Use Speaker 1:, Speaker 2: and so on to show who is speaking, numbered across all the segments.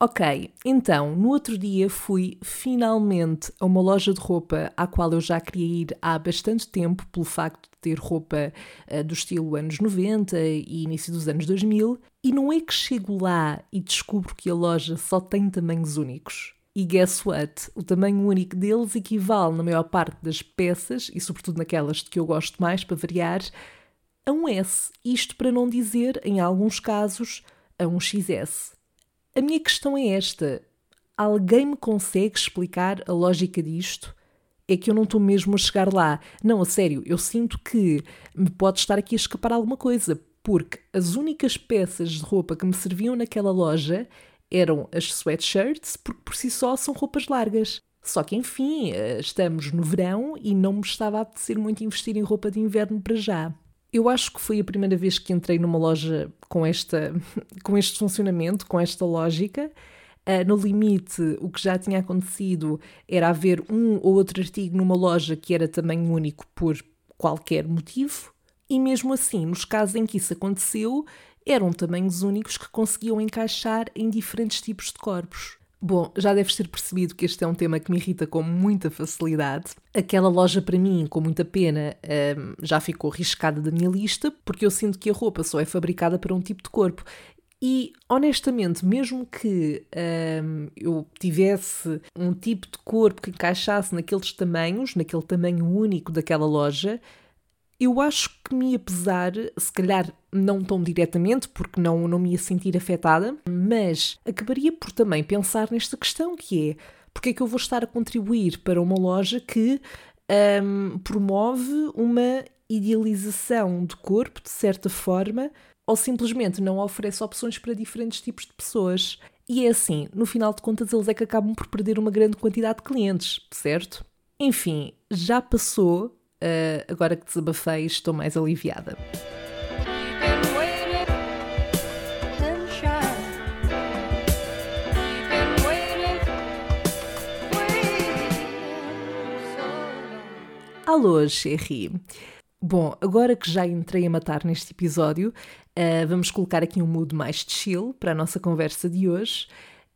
Speaker 1: Ok, então, no outro dia fui finalmente a uma loja de roupa à qual eu já queria ir há bastante tempo, pelo facto de ter roupa uh, do estilo anos 90 e início dos anos 2000, e não é que chego lá e descubro que a loja só tem tamanhos únicos. E guess what? O tamanho único deles equivale, na maior parte das peças, e sobretudo naquelas de que eu gosto mais, para variar, a um S. Isto para não dizer, em alguns casos, a um XS. A minha questão é esta: alguém me consegue explicar a lógica disto? É que eu não estou mesmo a chegar lá. Não, a sério, eu sinto que me pode estar aqui a escapar alguma coisa, porque as únicas peças de roupa que me serviam naquela loja eram as sweatshirts, porque por si só são roupas largas. Só que, enfim, eh, estamos no verão e não me estava a apetecer muito investir em roupa de inverno para já. Eu acho que foi a primeira vez que entrei numa loja com, esta, com este funcionamento, com esta lógica. Uh, no limite, o que já tinha acontecido era haver um ou outro artigo numa loja que era tamanho único por qualquer motivo, e mesmo assim, nos casos em que isso aconteceu, eram tamanhos únicos que conseguiam encaixar em diferentes tipos de corpos. Bom, já deves ter percebido que este é um tema que me irrita com muita facilidade. Aquela loja, para mim, com muita pena, um, já ficou riscada da minha lista, porque eu sinto que a roupa só é fabricada para um tipo de corpo. E, honestamente, mesmo que um, eu tivesse um tipo de corpo que encaixasse naqueles tamanhos, naquele tamanho único daquela loja, eu acho que me ia pesar, se calhar não tão diretamente, porque não, não me ia sentir afetada, mas acabaria por também pensar nesta questão que é porque é que eu vou estar a contribuir para uma loja que um, promove uma idealização de corpo, de certa forma, ou simplesmente não oferece opções para diferentes tipos de pessoas. E é assim, no final de contas, eles é que acabam por perder uma grande quantidade de clientes, certo? Enfim, já passou Uh, agora que desabafei, estou mais aliviada. Alô, Cherry. Bom, agora que já entrei a matar neste episódio, uh, vamos colocar aqui um mood mais chill para a nossa conversa de hoje.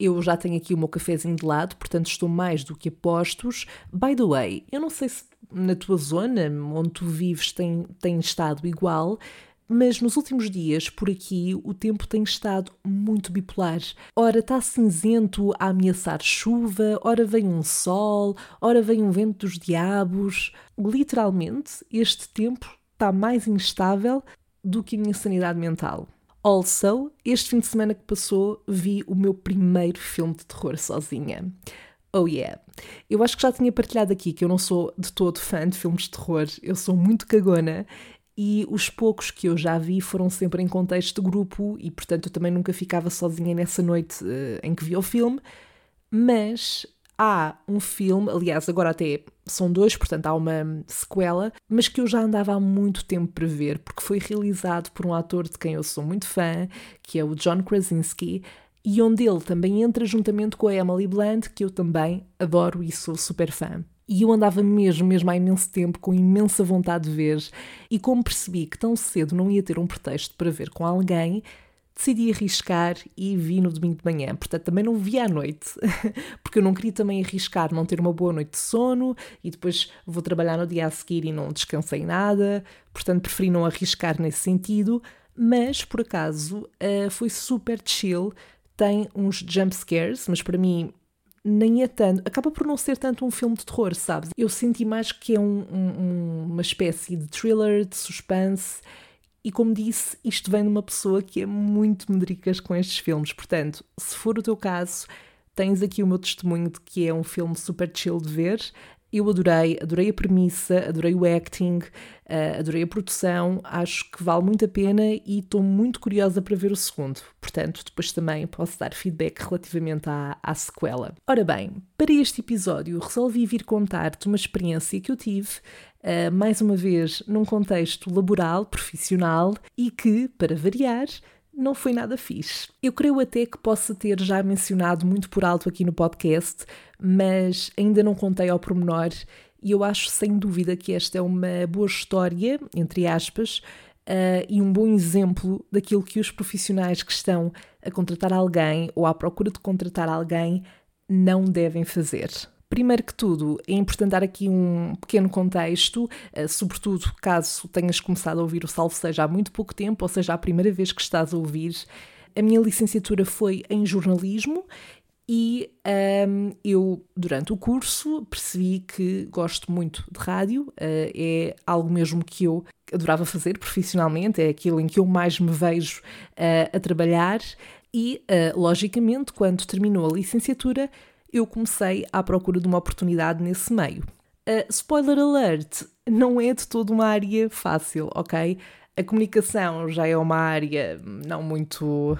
Speaker 1: Eu já tenho aqui o meu cafezinho de lado, portanto estou mais do que a postos. By the way, eu não sei se na tua zona onde tu vives tem, tem estado igual, mas nos últimos dias por aqui o tempo tem estado muito bipolar. Ora está cinzento a ameaçar chuva, ora vem um sol, ora vem um vento dos diabos. Literalmente, este tempo está mais instável do que a minha sanidade mental. Also, este fim de semana que passou, vi o meu primeiro filme de terror sozinha. Oh yeah! Eu acho que já tinha partilhado aqui que eu não sou de todo fã de filmes de terror, eu sou muito cagona e os poucos que eu já vi foram sempre em contexto de grupo e, portanto, eu também nunca ficava sozinha nessa noite uh, em que vi o filme. Mas há um filme, aliás, agora até são dois, portanto há uma sequela, mas que eu já andava há muito tempo para ver, porque foi realizado por um ator de quem eu sou muito fã, que é o John Krasinski, e onde ele também entra juntamente com a Emily Blunt, que eu também adoro e sou super fã. E eu andava mesmo, mesmo há imenso tempo, com imensa vontade de ver, e como percebi que tão cedo não ia ter um pretexto para ver com alguém, decidi arriscar e vi no domingo de manhã. Portanto, também não vi à noite, porque eu não queria também arriscar não ter uma boa noite de sono e depois vou trabalhar no dia a seguir e não descansei nada. Portanto, preferi não arriscar nesse sentido. Mas, por acaso, uh, foi super chill. Tem uns jump scares, mas para mim nem é tanto. Acaba por não ser tanto um filme de terror, sabes? Eu senti mais que é um, um, uma espécie de thriller, de suspense e como disse, isto vem de uma pessoa que é muito medricas com estes filmes. Portanto, se for o teu caso, tens aqui o meu testemunho de que é um filme super chill de ver. Eu adorei, adorei a premissa, adorei o acting, uh, adorei a produção, acho que vale muito a pena e estou muito curiosa para ver o segundo. Portanto, depois também posso dar feedback relativamente à, à sequela. Ora bem, para este episódio resolvi vir contar-te uma experiência que eu tive uh, mais uma vez num contexto laboral, profissional e que, para variar, não foi nada fixe. Eu creio até que possa ter já mencionado muito por alto aqui no podcast, mas ainda não contei ao pormenor e eu acho sem dúvida que esta é uma boa história, entre aspas, uh, e um bom exemplo daquilo que os profissionais que estão a contratar alguém ou à procura de contratar alguém não devem fazer. Primeiro que tudo, é importante dar aqui um pequeno contexto, uh, sobretudo caso tenhas começado a ouvir o Salvo Seja há muito pouco tempo, ou seja, a primeira vez que estás a ouvir. A minha licenciatura foi em jornalismo e um, eu, durante o curso, percebi que gosto muito de rádio, uh, é algo mesmo que eu adorava fazer profissionalmente, é aquilo em que eu mais me vejo uh, a trabalhar. E, uh, logicamente, quando terminou a licenciatura, eu comecei à procura de uma oportunidade nesse meio. spoiler alert, não é de toda uma área fácil, ok? A comunicação já é uma área não muito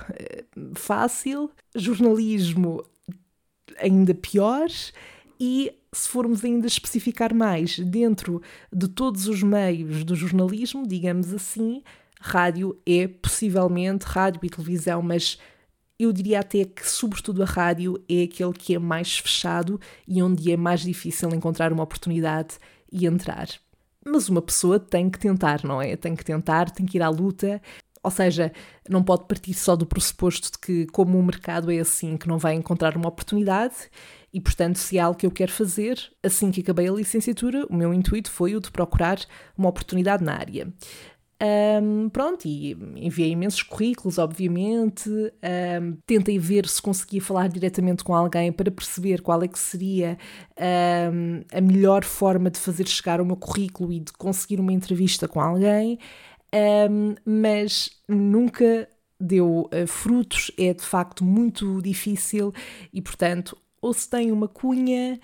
Speaker 1: fácil, jornalismo ainda pior e se formos ainda especificar mais dentro de todos os meios do jornalismo, digamos assim, rádio é possivelmente rádio e televisão, mas eu diria até que, sobretudo, a rádio é aquele que é mais fechado e onde é mais difícil encontrar uma oportunidade e entrar. Mas uma pessoa tem que tentar, não é? Tem que tentar, tem que ir à luta. Ou seja, não pode partir só do pressuposto de que, como o mercado é assim, que não vai encontrar uma oportunidade e, portanto, se é algo que eu quero fazer, assim que acabei a licenciatura, o meu intuito foi o de procurar uma oportunidade na área. Um, pronto, e enviei imensos currículos, obviamente. Um, tentei ver se conseguia falar diretamente com alguém para perceber qual é que seria um, a melhor forma de fazer chegar o meu currículo e de conseguir uma entrevista com alguém mas nunca deu uh, frutos, é de facto muito difícil e, portanto, ou se tem uma cunha.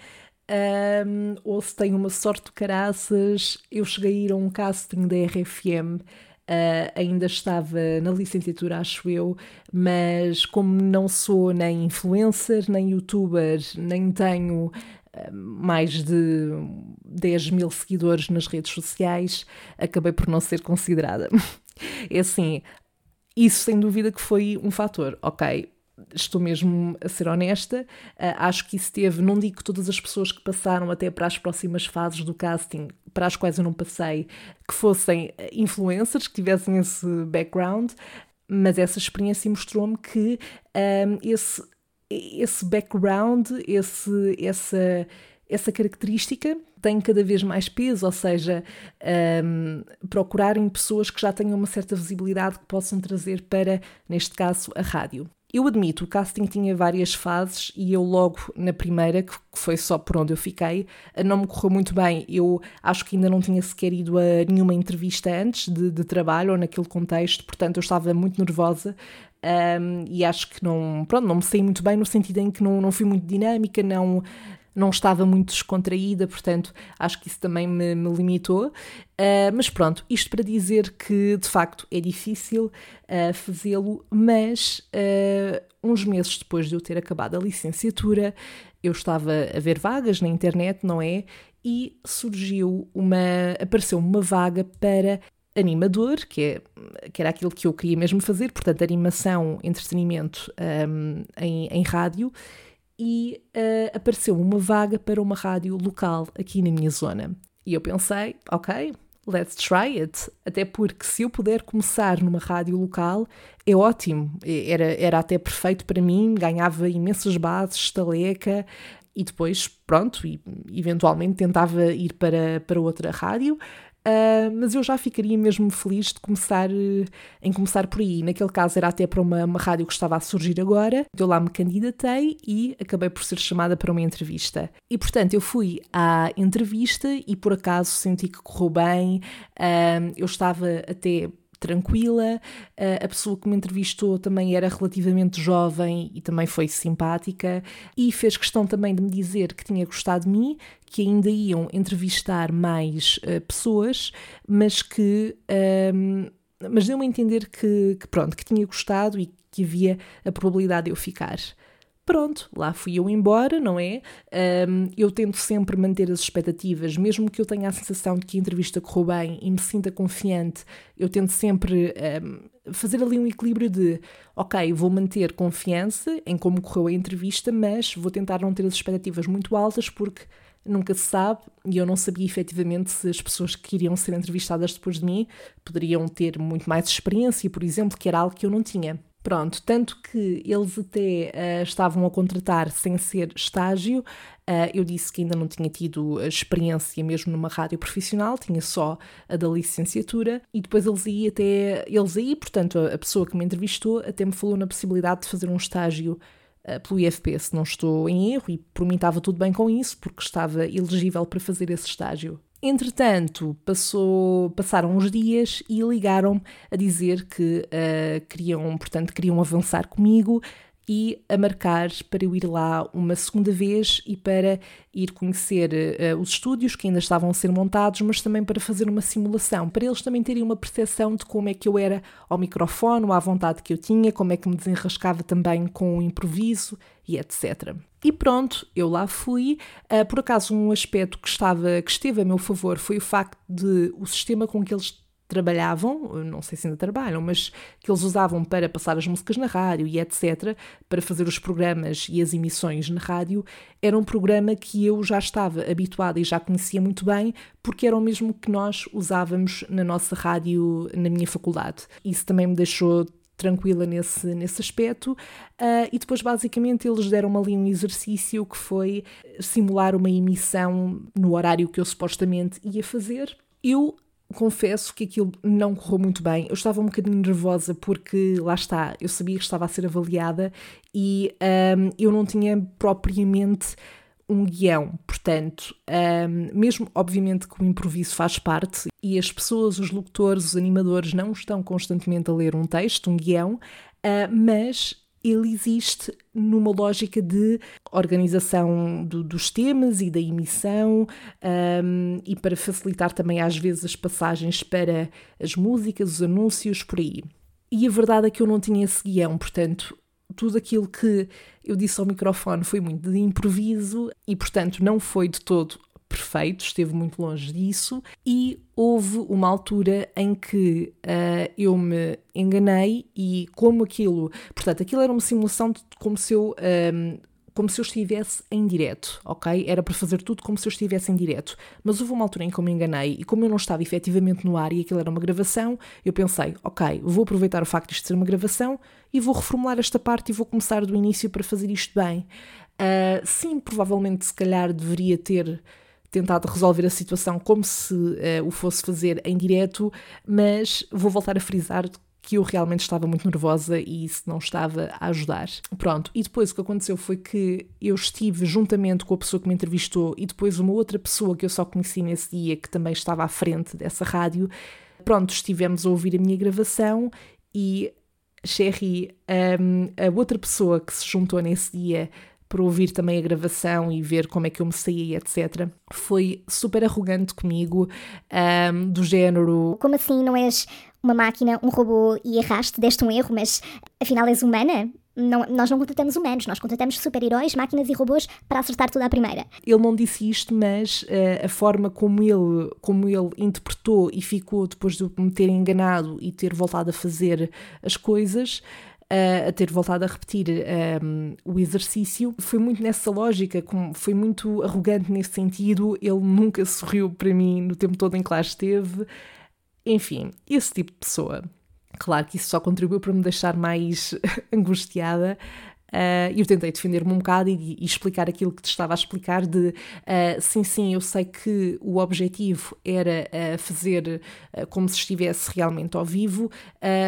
Speaker 1: Um, ou se tem uma sorte de caraças, eu cheguei a ir a um casting da RFM, uh, ah, ainda estava na licenciatura, acho eu, mas como não sou nem influencer, nem youtuber, nem tenho mais de 10 mil seguidores nas redes sociais, acabei por não ser considerada. É assim, isso sem dúvida que foi um fator, ok? Estou mesmo a ser honesta, uh, acho que isso teve, não digo que todas as pessoas que passaram até para as próximas fases do casting, para as quais eu não passei, que fossem influencers, que tivessem esse background, mas essa experiência mostrou-me que um, esse esse background, esse, essa, essa característica tem cada vez mais peso, ou seja, um, procurarem pessoas que já tenham uma certa visibilidade que possam trazer para, neste caso, a rádio. Eu admito, o casting tinha várias fases e eu logo na primeira, que foi só por onde eu fiquei, não me correu muito bem. Eu acho que ainda não tinha sequer ido a nenhuma entrevista antes de, de trabalho ou naquele contexto, portanto eu estava muito nervosa um, e acho que não, pronto, não me saí muito bem no sentido em que não, não fui muito dinâmica, não, não estava muito descontraída, portanto acho que isso também me, me limitou. Uh, mas pronto, isto para dizer que de facto é difícil uh, fazê-lo, mas uh, uns meses depois de eu ter acabado a licenciatura, eu estava a ver vagas na internet, não é? E surgiu uma. apareceu uma vaga para animador, que, é, que era aquilo que eu queria mesmo fazer, portanto, animação, entretenimento um, em, em rádio, e uh, apareceu uma vaga para uma rádio local aqui na minha zona. E eu pensei, ok, let's try it. Até porque se eu puder começar numa rádio local, é ótimo. Era, era até perfeito para mim, ganhava imensas bases, estaleca, e depois, pronto, e eventualmente tentava ir para, para outra rádio. Uh, mas eu já ficaria mesmo feliz de começar uh, em começar por aí. Naquele caso era até para uma, uma rádio que estava a surgir agora. Eu lá me candidatei e acabei por ser chamada para uma entrevista. E portanto eu fui à entrevista e por acaso senti que correu bem. Uh, eu estava até tranquila. Uh, a pessoa que me entrevistou também era relativamente jovem e também foi simpática e fez questão também de me dizer que tinha gostado de mim, que ainda iam entrevistar mais uh, pessoas, mas que. Um, mas deu-me a entender que, que, pronto, que tinha gostado e que havia a probabilidade de eu ficar. Pronto, lá fui eu embora, não é? Um, eu tento sempre manter as expectativas, mesmo que eu tenha a sensação de que a entrevista correu bem e me sinta confiante, eu tento sempre um, fazer ali um equilíbrio de, ok, vou manter confiança em como correu a entrevista, mas vou tentar não ter as expectativas muito altas porque nunca se sabe, e eu não sabia efetivamente se as pessoas que iriam ser entrevistadas depois de mim poderiam ter muito mais experiência, por exemplo, que era algo que eu não tinha. Pronto, tanto que eles até uh, estavam a contratar sem ser estágio. Uh, eu disse que ainda não tinha tido experiência mesmo numa rádio profissional, tinha só a da licenciatura, e depois eles aí até, eles aí, portanto, a, a pessoa que me entrevistou até me falou na possibilidade de fazer um estágio uh, pelo IFP, se não estou em erro, e por mim estava tudo bem com isso, porque estava elegível para fazer esse estágio. Entretanto, passou, passaram uns dias e ligaram a dizer que uh, queriam, portanto, queriam avançar comigo e a marcar para eu ir lá uma segunda vez e para ir conhecer uh, os estúdios que ainda estavam a ser montados, mas também para fazer uma simulação, para eles também terem uma percepção de como é que eu era ao microfone, à vontade que eu tinha, como é que me desenrascava também com o improviso e etc. E pronto, eu lá fui. Uh, por acaso, um aspecto que, estava, que esteve a meu favor foi o facto de o sistema com que eles trabalhavam, não sei se ainda trabalham, mas que eles usavam para passar as músicas na rádio e etc., para fazer os programas e as emissões na rádio, era um programa que eu já estava habituada e já conhecia muito bem, porque era o mesmo que nós usávamos na nossa rádio na minha faculdade. Isso também me deixou tranquila nesse, nesse aspecto. Uh, e depois, basicamente, eles deram ali um exercício que foi simular uma emissão no horário que eu supostamente ia fazer. Eu confesso que aquilo não correu muito bem. Eu estava um bocadinho nervosa porque, lá está, eu sabia que estava a ser avaliada e um, eu não tinha propriamente um guião, portanto, um, mesmo obviamente que o improviso faz parte e as pessoas, os locutores, os animadores não estão constantemente a ler um texto, um guião, uh, mas ele existe numa lógica de organização do, dos temas e da emissão um, e para facilitar também às vezes as passagens para as músicas, os anúncios, por aí. E a verdade é que eu não tinha esse guião, portanto, tudo aquilo que eu disse ao microfone foi muito de improviso e, portanto, não foi de todo perfeito, esteve muito longe disso, e houve uma altura em que uh, eu me enganei e como aquilo, portanto, aquilo era uma simulação de como se eu um, como se eu estivesse em direto, ok? Era para fazer tudo como se eu estivesse em direto. Mas houve uma altura em que eu me enganei e como eu não estava efetivamente no ar e aquilo era uma gravação, eu pensei, ok, vou aproveitar o facto de isto ser uma gravação e vou reformular esta parte e vou começar do início para fazer isto bem. Uh, sim, provavelmente se calhar deveria ter tentado resolver a situação como se uh, o fosse fazer em direto, mas vou voltar a frisar que eu realmente estava muito nervosa e isso não estava a ajudar. Pronto, e depois o que aconteceu foi que eu estive juntamente com a pessoa que me entrevistou e depois uma outra pessoa que eu só conheci nesse dia, que também estava à frente dessa rádio. Pronto, estivemos a ouvir a minha gravação e Sherry, um, a outra pessoa que se juntou nesse dia para ouvir também a gravação e ver como é que eu me saía, etc. Foi super arrogante comigo, um, do género.
Speaker 2: Como assim não és uma máquina, um robô e erraste, deste um erro, mas afinal és humana? Não, nós não contratamos humanos, nós contratamos super-heróis, máquinas e robôs para acertar tudo à primeira.
Speaker 1: Ele não disse isto, mas uh, a forma como ele, como ele interpretou e ficou depois de me ter enganado e ter voltado a fazer as coisas, a ter voltado a repetir um, o exercício, foi muito nessa lógica, foi muito arrogante nesse sentido. Ele nunca sorriu para mim no tempo todo em que lá esteve. Enfim, esse tipo de pessoa. Claro que isso só contribuiu para me deixar mais angustiada. Uh, eu tentei defender-me um bocado e, e, explicar aquilo que te estava a explicar de uh, sim, sim, eu sei que o objetivo era uh, fazer como se estivesse realmente ao vivo,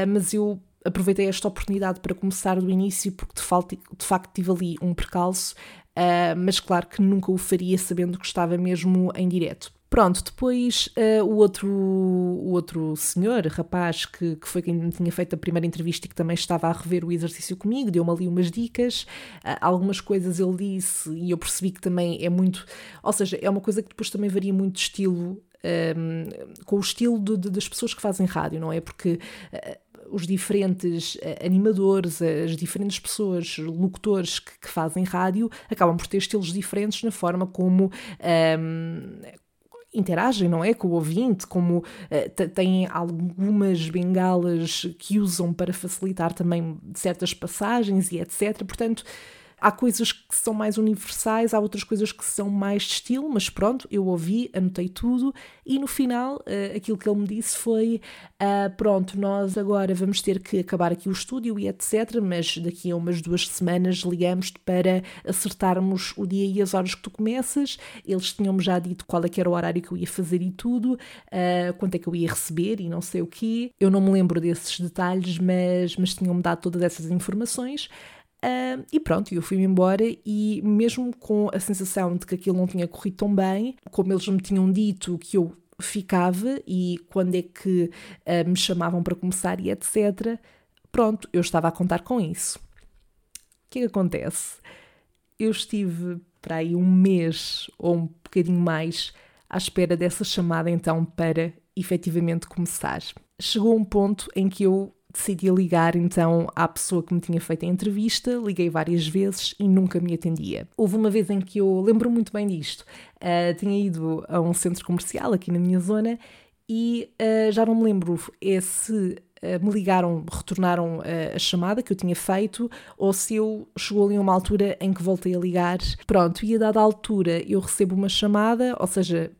Speaker 1: mas eu aproveitei esta oportunidade para começar do início, porque de, facto, de facto tive ali um percalço, uh, mas claro que nunca o faria sabendo que estava mesmo em direto. Pronto, depois uh, o, outro, o outro senhor, rapaz, que, que foi quem me tinha feito a primeira entrevista e que também estava a rever o exercício comigo, deu-me ali umas dicas, uh, algumas coisas ele disse e eu percebi que também é muito. Ou seja, é uma coisa que depois também varia muito de estilo. Um, com o estilo de, de, das pessoas que fazem rádio, não é? Porque uh, os diferentes uh, animadores, as diferentes pessoas, locutores que, que, fazem rádio, acabam por ter estilos diferentes na forma como. Um, ehm, interagem, não é? Com o ouvinte, como uh, têm algumas bengalas que usam para facilitar também certas passagens e etc. Portanto, Há coisas que são mais universais, há outras coisas que são mais de estilo, mas pronto, eu ouvi, anotei tudo e no final uh, aquilo que ele me disse foi: uh, pronto, nós agora vamos ter que acabar aqui o estúdio e etc. Mas daqui a umas duas semanas ligamos-te para acertarmos o dia e as horas que tu começas. Eles tinham-me já dito qual é que era o horário que eu ia fazer e tudo, uh, quanto é que eu ia receber e não sei o quê. Eu não me lembro desses detalhes, mas, mas tinham-me dado todas essas informações. Uh, e pronto, eu fui-me embora e mesmo com a sensação de que aquilo não tinha corrido tão bem, como eles me tinham dito que eu ficava e quando é que uh, me chamavam para começar e etc., pronto, eu estava a contar com isso. O que é que acontece? Eu estive para aí um mês ou um bocadinho mais à espera dessa chamada então para efetivamente começar. Chegou um ponto em que eu decidi ligar então à pessoa que me tinha feito a entrevista, liguei várias vezes e nunca me atendia. Houve uma vez em que eu lembro muito bem disto, uh, tinha ido a um centro comercial aqui na minha zona e uh, já não me lembro se uh, me ligaram, retornaram a chamada que eu tinha feito ou se eu chegou ali uma altura em que voltei a ligar. Pronto, e a dada altura eu recebo uma chamada, ou seja,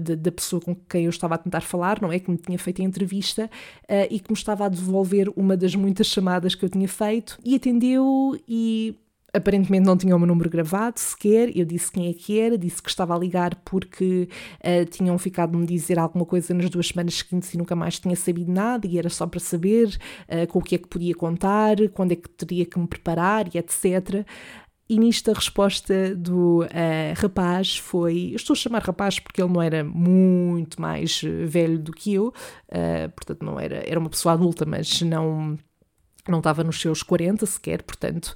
Speaker 1: da pessoa com quem eu estava a tentar falar, não é? Que me tinha feito a entrevista uh, e que me estava a devolver uma das muitas chamadas que eu tinha feito e atendeu e aparentemente não tinha o meu número gravado sequer. Eu disse quem é que era, disse que estava a ligar porque uh, tinham ficado de me dizer alguma coisa nas duas semanas seguintes e nunca mais tinha sabido nada e era só para saber uh, com o que é que podia contar, quando é que teria que me preparar e etc. E nisto a resposta do uh, rapaz foi: eu estou a chamar rapaz porque ele não era muito mais eh, velho do que eu, uh, portanto, não era, era uma pessoa adulta, mas não, não estava nos seus 40 sequer, portanto.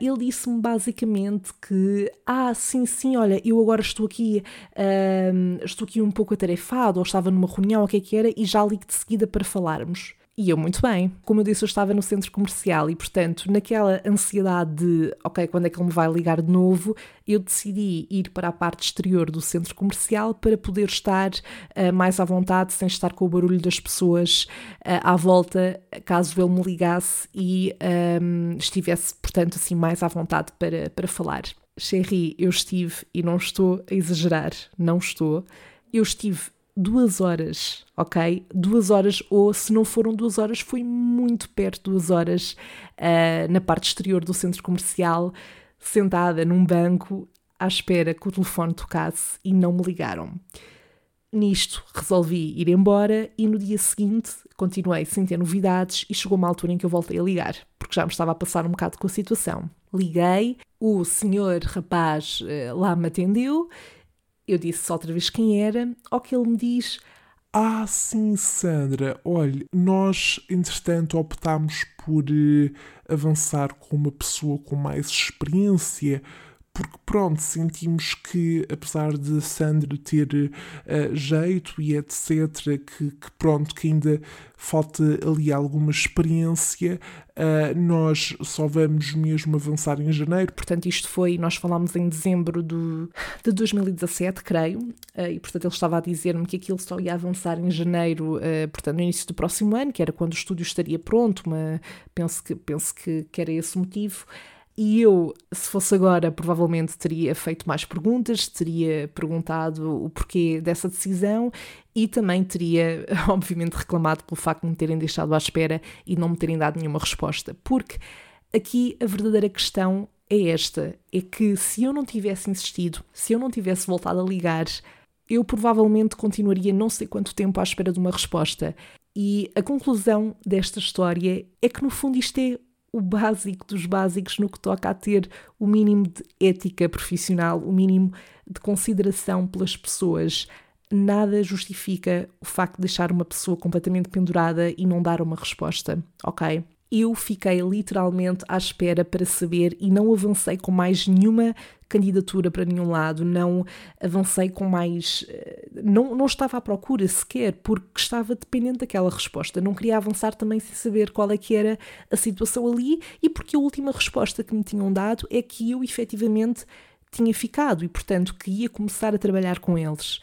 Speaker 1: Ele disse-me basicamente que, ah, sim, sim, olha, eu agora estou aqui, uh, estou aqui um pouco atarefado, ou estava numa reunião, o que é que era, e já ligo de seguida para falarmos. E eu muito bem. Como eu disse, eu estava no centro comercial e, portanto, naquela ansiedade de, ok, quando é que ele me vai ligar de novo, eu decidi ir para a parte exterior do centro comercial para poder estar uh, mais à vontade, sem estar com o barulho das pessoas uh, à volta, caso ele me ligasse e um, ehm, estivesse, portanto, assim, mais à vontade para, para falar. Sherry, eu estive, e não estou a exagerar, não estou, eu estive duas horas, ok? Duas horas, ou se não foram duas horas, foi muito perto duas horas uh, na parte exterior do centro comercial, sentada num banco, à espera que o telefone tocasse e não me ligaram. Nisto resolvi ir embora e no dia seguinte continuei sem ter novidades e chegou uma altura em que eu voltei a ligar, porque já me estava a passar um bocado com a situação. Liguei, o senhor rapaz uh, lá me atendeu eu disse outra vez quem era, ao que ele me diz:
Speaker 3: Ah, sim, Sandra, olhe, nós entretanto optámos por uh, avançar com uma pessoa com mais experiência porque pronto, sentimos que apesar de Sandra ter uh, jeito e etc, que, que, pronto, que ainda falta ali alguma experiência, uh, nós só vamos mesmo avançar em janeiro.
Speaker 1: Portanto, isto foi, nós falámos em dezembro do, de 2017, creio, uh, e portanto ele estava a dizer-me que aquilo só ia avançar em janeiro, portanto no início do próximo ano, que era quando o estúdio estaria pronto, mas penso que, penso que, que era esse o motivo. E eu, se fosse agora, provavelmente teria feito mais perguntas, teria perguntado o porquê dessa decisão e também teria, obviamente, reclamado pelo facto de me terem deixado à espera e não me terem dado nenhuma resposta. Porque aqui a verdadeira questão é esta: é que se eu não tivesse insistido, se eu não tivesse voltado a ligar, eu provavelmente continuaria não sei quanto tempo à espera de uma resposta. E a conclusão desta história é que, no fundo, isto é o básico dos básicos no que toca a ter o mínimo de ética profissional, o mínimo de consideração pelas pessoas. Nada justifica o facto de deixar uma pessoa completamente pendurada e não dar uma resposta, ok? Eu fiquei literalmente à espera para saber e não avancei com mais nenhuma candidatura para nenhum lado, não avancei com mais. Eh, não, não estava à procura sequer, porque estava dependente daquela resposta. Não queria avançar também sem saber qual é que era a situação ali e porque a última resposta que me tinham dado é que eu efetivamente tinha ficado e, portanto, que ia começar a trabalhar com eles.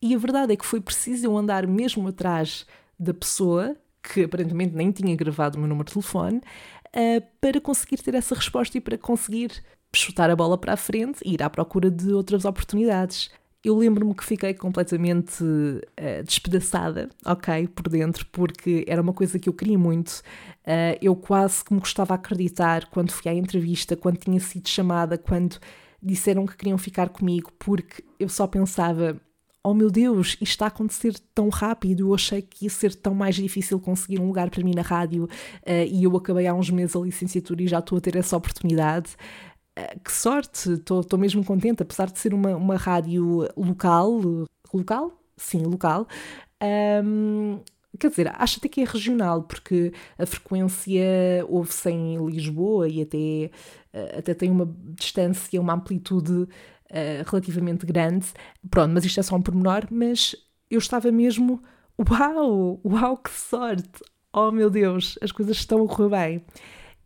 Speaker 1: E a verdade é que foi preciso eu andar mesmo atrás da pessoa que aparentemente nem tinha gravado o meu número de telefone, uh, para conseguir ter essa resposta e para conseguir chutar a bola para a frente e ir à procura de outras oportunidades. Eu lembro-me que fiquei completamente uh, despedaçada, ok, por dentro, porque era uma coisa que eu queria muito. Uh, eu quase que me gostava acreditar quando fui à entrevista, quando tinha sido chamada, quando disseram que queriam ficar comigo, porque eu só pensava: oh meu Deus, isto está a acontecer tão rápido, eu achei que ia ser tão mais difícil conseguir um lugar para mim na rádio uh, e eu acabei há uns meses a licenciatura e já estou a ter essa oportunidade. Eh, que sorte, estou mesmo contente, apesar de ser uma, uma rádio local, local? Sim, local. Um, quer dizer, acho até que é regional, porque a frequência ouve-se em Lisboa e até, eh, até tem uma distância, uma amplitude uh, relativamente grande. Pronto, mas isto é só um pormenor, mas eu estava mesmo, uau, uau, que sorte! Oh meu Deus, as coisas estão a correr bem.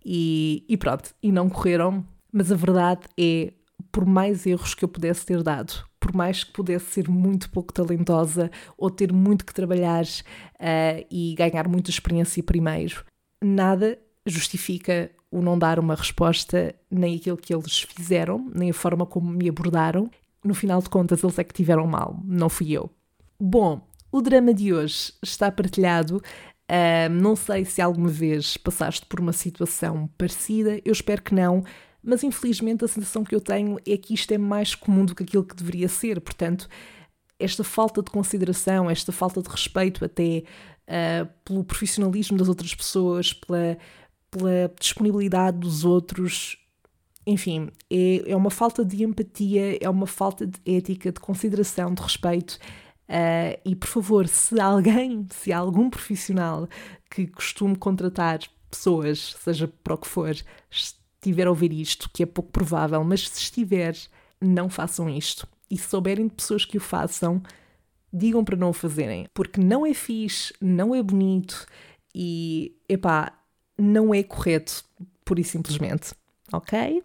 Speaker 1: E, e pronto, e não correram mas a verdade é, por mais erros que eu pudesse ter dado, por mais que pudesse ser muito pouco talentosa ou ter muito que trabalhar uh, e ganhar muita experiência primeiro, nada justifica o não dar uma resposta, nem aquilo que eles fizeram, nem a forma como me abordaram. No final de contas, eles é que tiveram mal, não fui eu. Bom, o drama de hoje está partilhado. Uh, não sei se alguma vez passaste por uma situação parecida, eu espero que não, mas infelizmente a sensação que eu tenho é que isto é mais comum do que aquilo que deveria ser. Portanto, esta falta de consideração, esta falta de respeito até uh, pelo profissionalismo das outras pessoas, pela, pela disponibilidade dos outros, enfim, é, é uma falta de empatia, é uma falta de ética, de consideração, de respeito. Uh, e por favor, se alguém, se algum profissional que costume contratar pessoas, seja para o que for, estiver a ouvir isto, que é pouco provável, mas se estiver, não façam isto. E se souberem de pessoas que o façam, digam para não o fazerem, porque não é fixe, não é bonito e, epá, não é correto, pura e simplesmente. Ok?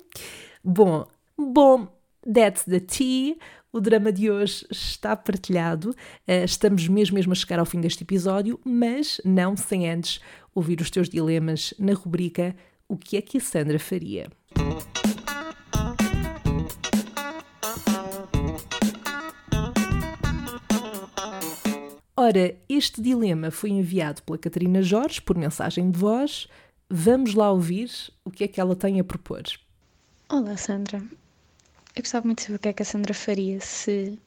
Speaker 1: Bom, bom, that's the tea. O drama de hoje está partilhado. Uh, estamos mesmo, mesmo a chegar ao fim deste episódio, mas não sem antes ouvir os teus dilemas na rubrica o que é que a Sandra faria? Ora, este dilema foi enviado pela Catarina Jorge por mensagem de voz. Vamos lá ouvir o que é que ela tem a propor.
Speaker 4: Olá, Sandra. Eu gostava muito de saber o que é que a Sandra faria se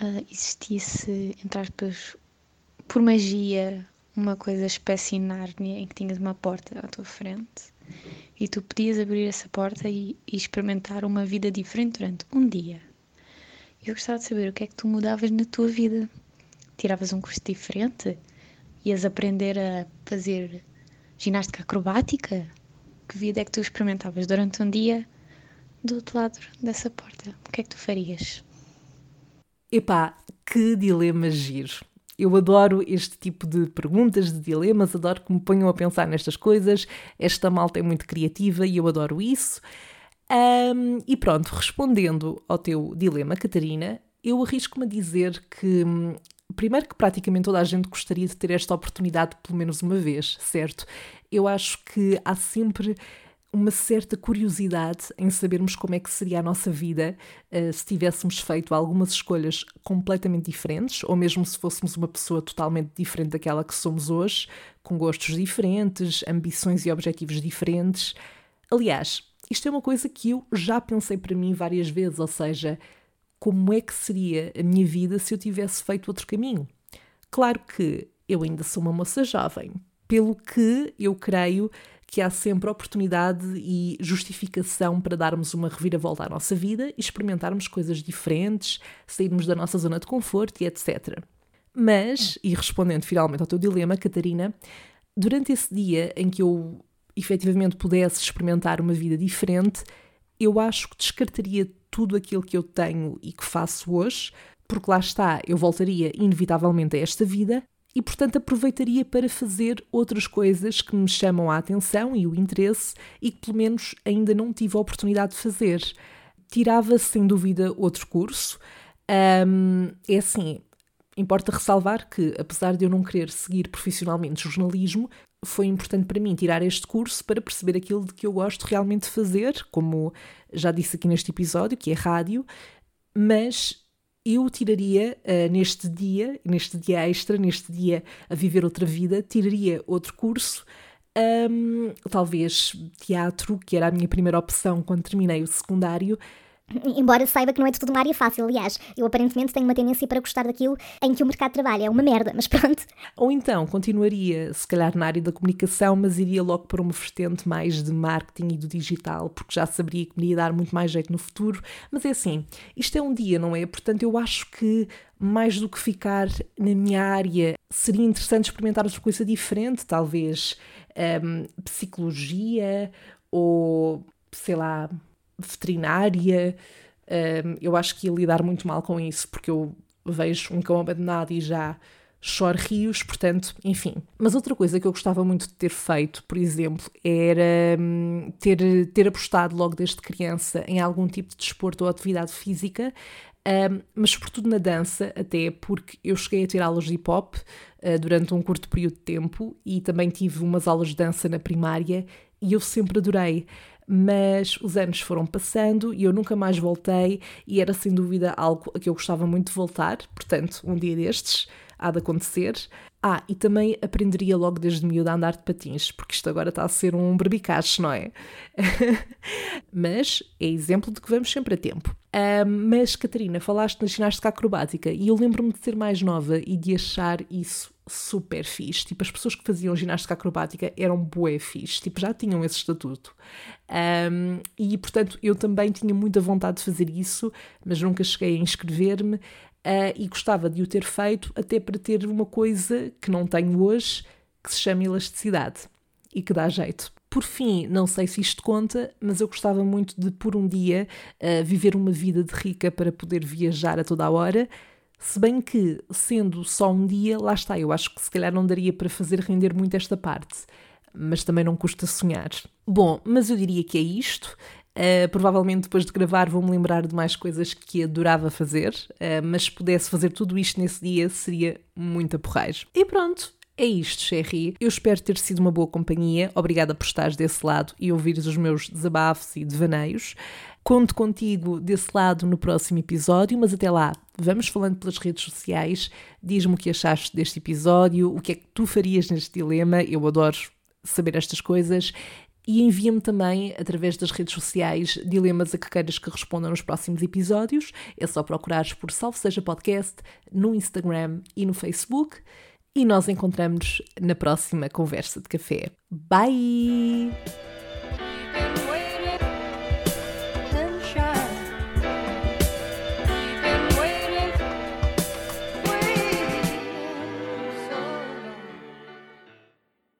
Speaker 4: uh, existisse, entre aspas, por magia, uma coisa espécie Nárnia em que tinhas uma porta à tua frente e tu podias abrir essa porta e, e experimentar uma vida diferente durante um dia. Eu gostava de saber o que é que tu mudavas na tua vida. Tiravas um curso diferente? Ias aprender a fazer ginástica acrobática? Que vida é que tu experimentavas durante um dia do outro lado dessa porta? O que é que tu farias?
Speaker 1: Epá, que dilema giro. Eu adoro este tipo de perguntas, de dilemas, adoro que me ponham a pensar nestas coisas. Esta malta é muito criativa e eu adoro isso. Um, e pronto, respondendo ao teu dilema, Catarina, eu arrisco-me a dizer que, hum, primeiro, que praticamente toda a gente gostaria de ter esta oportunidade pelo menos uma vez, certo? Eu acho que há sempre uma certa curiosidade em sabermos como é que seria a nossa vida uh, se tivéssemos feito algumas escolhas completamente diferentes, ou mesmo se fôssemos uma pessoa totalmente diferente daquela que somos hoje, com gostos diferentes, ambições e objetivos diferentes. Aliás, isto é uma coisa que eu já pensei para mim várias vezes, ou seja, como é que seria a minha vida se eu tivesse feito outro caminho? Claro que eu ainda sou uma moça jovem, pelo que eu creio que há sempre oportunidade e justificação para darmos uma reviravolta à nossa vida e experimentarmos coisas diferentes, sairmos da nossa zona de conforto e etc. Mas, e respondendo finalmente ao teu dilema, Catarina, durante esse dia em que eu efetivamente pudesse experimentar uma vida diferente, eu acho que descartaria tudo aquilo que eu tenho e que faço hoje, porque lá está, eu voltaria inevitavelmente a esta vida e, portanto, aproveitaria para fazer outras coisas que me chamam a atenção e o interesse e que, pelo menos, ainda não tive a oportunidade de fazer. Tirava, sem dúvida, outro curso. Um, é assim, importa ressalvar que, apesar de eu não querer seguir profissionalmente jornalismo, foi importante para mim tirar este curso para perceber aquilo de que eu gosto realmente de fazer, como já disse aqui neste episódio, que é rádio, mas eu tiraria uh, neste dia, neste dia extra, neste dia a viver outra vida, tiraria outro curso, um, talvez teatro, que era a minha primeira opção quando terminei o secundário,
Speaker 2: Embora saiba que não é de tudo uma área fácil, aliás, eu aparentemente tenho uma tendência para gostar daquilo em que o mercado trabalha, é uma merda, mas pronto.
Speaker 1: Ou então continuaria, se calhar, na área da comunicação, mas iria logo para uma vertente mais de marketing e do digital, porque já saberia que me ia dar muito mais jeito no futuro. Mas é assim, isto é um dia, não é? Portanto, eu acho que mais do que ficar na minha área, seria interessante experimentar outra coisa diferente, talvez um, psicologia ou sei lá veterinária. Um, eu acho que ia lidar muito mal com isso, porque eu vejo um cão abandonado e já choro rios, portanto, enfim. Mas outra coisa que eu gostava muito de ter feito, por exemplo, era hum, ter, ter apostado logo desde criança em algum tipo de desporto ou atividade física, um, mas sobretudo na dança, até porque eu cheguei a ter aulas de hip hop uh, durante um curto período de tempo e também tive umas aulas de dança na primária e eu sempre adorei mas os anos foram passando e eu nunca mais voltei e era sem dúvida algo a que eu gostava muito de voltar, portanto, um dia destes há de acontecer. Ah, e também aprenderia logo desde miúdo a andar de patins, porque isto agora está a ser um berbicacho, não é? mas é exemplo de que vamos sempre a tempo. Uh, mas, Catarina, falaste na ginástica acrobática e eu lembro-me de ser mais nova e de achar isso super fixe. Tipo, as pessoas que faziam ginástica acrobática eram bué fixe, tipo, já tinham esse estatuto. Um, e, portanto, eu também tinha muita vontade de fazer isso, mas nunca cheguei a inscrever-me uh, e gostava de o ter feito até para ter uma coisa que não tenho hoje, que se chama elasticidade e que dá jeito. Por fim, não sei se isto conta, mas eu gostava muito de, por um dia, uh, viver uma vida de rica para poder viajar a toda a hora se bem que, sendo só um dia, lá está, eu acho que se calhar não daria para fazer render muito esta parte, mas também não custa sonhar. Bom, mas eu diria que é isto. Uh, provavelmente depois de gravar vou-me lembrar de mais coisas que adorava fazer, uh, mas se pudesse fazer tudo isto nesse dia seria muita porragem. E pronto, é isto, Sherry. Eu espero ter sido uma boa companhia. Obrigada por estares desse lado e ouvires os meus desabafos e devaneios. Conto contigo desse lado no próximo episódio, mas até lá, vamos falando pelas redes sociais. Diz-me o que achaste deste episódio, o que é que tu farias neste dilema. Eu adoro saber estas coisas. E envia-me também, através das redes sociais, dilemas a que queiras que responda nos próximos episódios. É só procurares por Salve Seja Podcast no Instagram e no Facebook. E nós encontramos na próxima conversa de café. Bye!